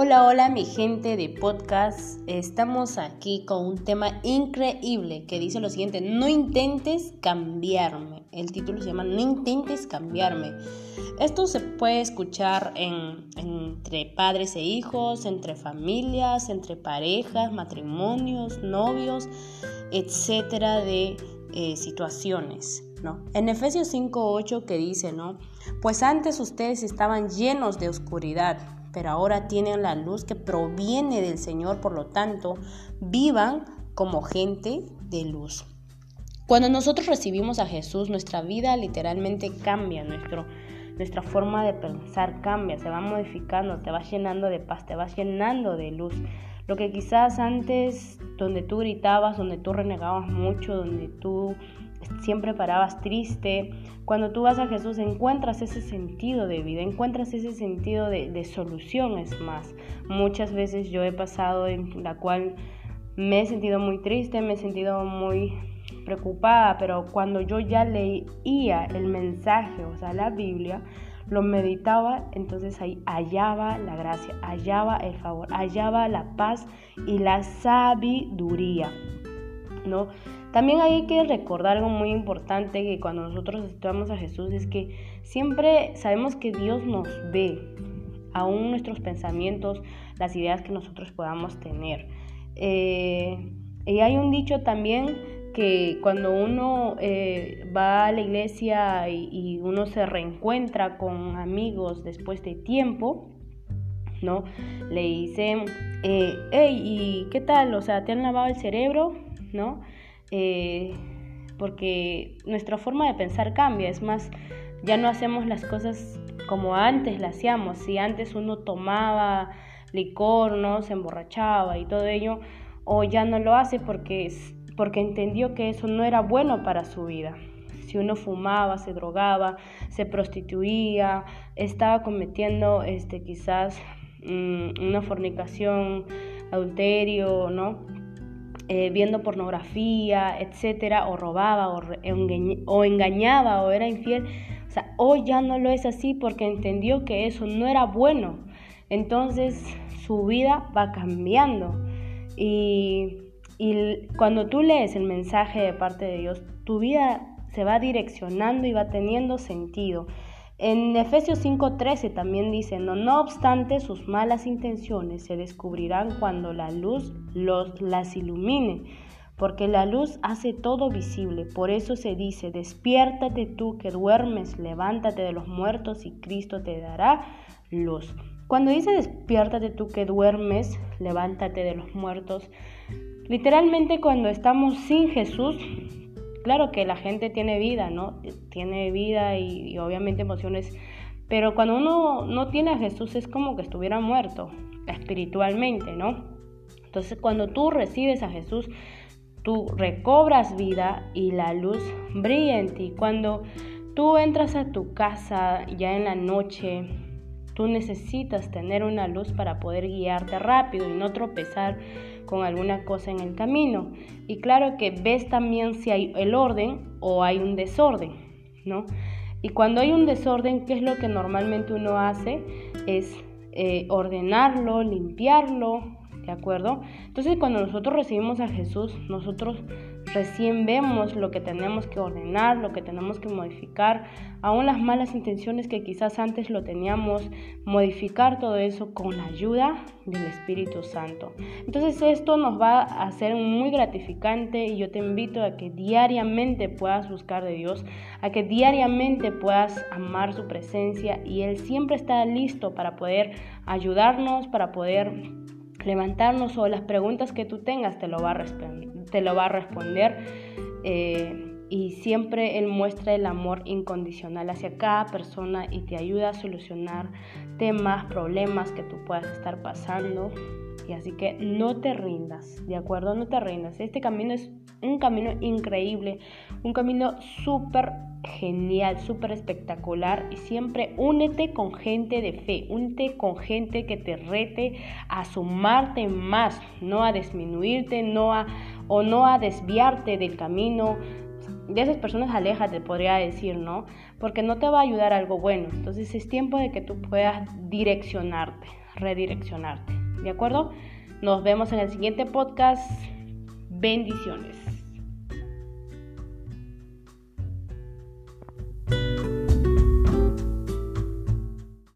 Hola, hola mi gente de podcast. Estamos aquí con un tema increíble que dice lo siguiente, no intentes cambiarme. El título se llama No intentes cambiarme. Esto se puede escuchar entre padres e hijos, entre familias, entre parejas, matrimonios, novios, etcétera, de eh, situaciones. ¿no? En Efesios 5.8 que dice, ¿no? Pues antes ustedes estaban llenos de oscuridad pero ahora tienen la luz que proviene del Señor, por lo tanto, vivan como gente de luz. Cuando nosotros recibimos a Jesús, nuestra vida literalmente cambia, nuestro, nuestra forma de pensar cambia, se va modificando, te va llenando de paz, te va llenando de luz. Lo que quizás antes, donde tú gritabas, donde tú renegabas mucho, donde tú siempre parabas triste. Cuando tú vas a Jesús encuentras ese sentido de vida, encuentras ese sentido de, de solución, es más. Muchas veces yo he pasado en la cual me he sentido muy triste, me he sentido muy preocupada, pero cuando yo ya leía el mensaje, o sea, la Biblia, lo meditaba, entonces ahí hallaba la gracia, hallaba el favor, hallaba la paz y la sabiduría, ¿no? También hay que recordar algo muy importante que cuando nosotros estudiamos a Jesús es que siempre sabemos que Dios nos ve, aún nuestros pensamientos, las ideas que nosotros podamos tener. Eh, y hay un dicho también que cuando uno eh, va a la iglesia y, uno se reencuentra con amigos después de tiempo, ¿no? Le dicen, eh, hey, ¿y qué tal? O sea, ¿te han lavado el cerebro? ¿No? Eh, porque nuestra forma de pensar cambia, es más, ya no hacemos las cosas como antes las hacíamos, si antes uno tomaba licor, ¿no? se emborrachaba y todo ello, o ya no lo hace porque, porque entendió que eso no era bueno para su vida. Si uno fumaba, se drogaba, se prostituía, estaba cometiendo este, quizás mm, una fornicación, adulterio, ¿no? Eh, viendo pornografía, etcétera, o robaba, o, engañaba, o era infiel. O sea, hoy ya no lo es así porque entendió que eso no era bueno. Entonces su vida va cambiando. Y, y cuando tú lees el mensaje de parte de Dios, tu vida se va direccionando y va teniendo sentido. En Efesios 5:13 también dice, no, no obstante sus malas intenciones se descubrirán cuando la luz los, las ilumine, porque la luz hace todo visible. Por eso se dice, despiértate tú que duermes, levántate de los muertos y Cristo te dará luz. Cuando dice despiértate tú que duermes, levántate de los muertos, literalmente cuando estamos sin Jesús, Claro que la gente tiene vida, ¿no? Tiene vida y, obviamente emociones, pero cuando uno no tiene a Jesús es como que estuviera muerto espiritualmente, ¿no? Entonces cuando tú recibes a Jesús, tú recobras vida y la luz brilla en ti. Cuando tú entras a tu casa ya en la noche, tú necesitas tener una luz para poder guiarte rápido y no tropezar con alguna cosa en el camino. Y claro que ves también si hay el orden o hay un desorden, ¿no? Y cuando hay un desorden, ¿qué es lo que normalmente uno hace? Es eh, ordenarlo, limpiarlo, ¿de acuerdo? Entonces cuando nosotros recibimos a Jesús, nosotros recién vemos lo que tenemos que ordenar, lo que tenemos que modificar, aún las malas intenciones que quizás antes lo teníamos, modificar todo eso con la ayuda del Espíritu Santo. Entonces esto nos va a hacer muy gratificante y yo te invito a que diariamente puedas buscar de Dios, a que diariamente puedas amar su presencia y Él siempre está listo para poder ayudarnos, para poder levantarnos o las preguntas que tú tengas te lo va a. Te lo va a responder eh, y siempre Él muestra el amor incondicional hacia cada persona y te ayuda a solucionar temas, problemas que tú puedas estar pasando. Así que no te rindas, ¿de acuerdo? No te rindas. Este camino es un camino increíble, un camino súper genial, súper espectacular y siempre únete con gente de fe, únete con gente que te rete a sumarte más, no a disminuirte, no a o no a desviarte del camino. De esas personas aléjate, podría decir, ¿no? Porque no te va a ayudar algo bueno. Entonces es tiempo de que tú puedas direccionarte. redireccionarte. ¿De acuerdo? Nos vemos en el siguiente podcast. Bendiciones.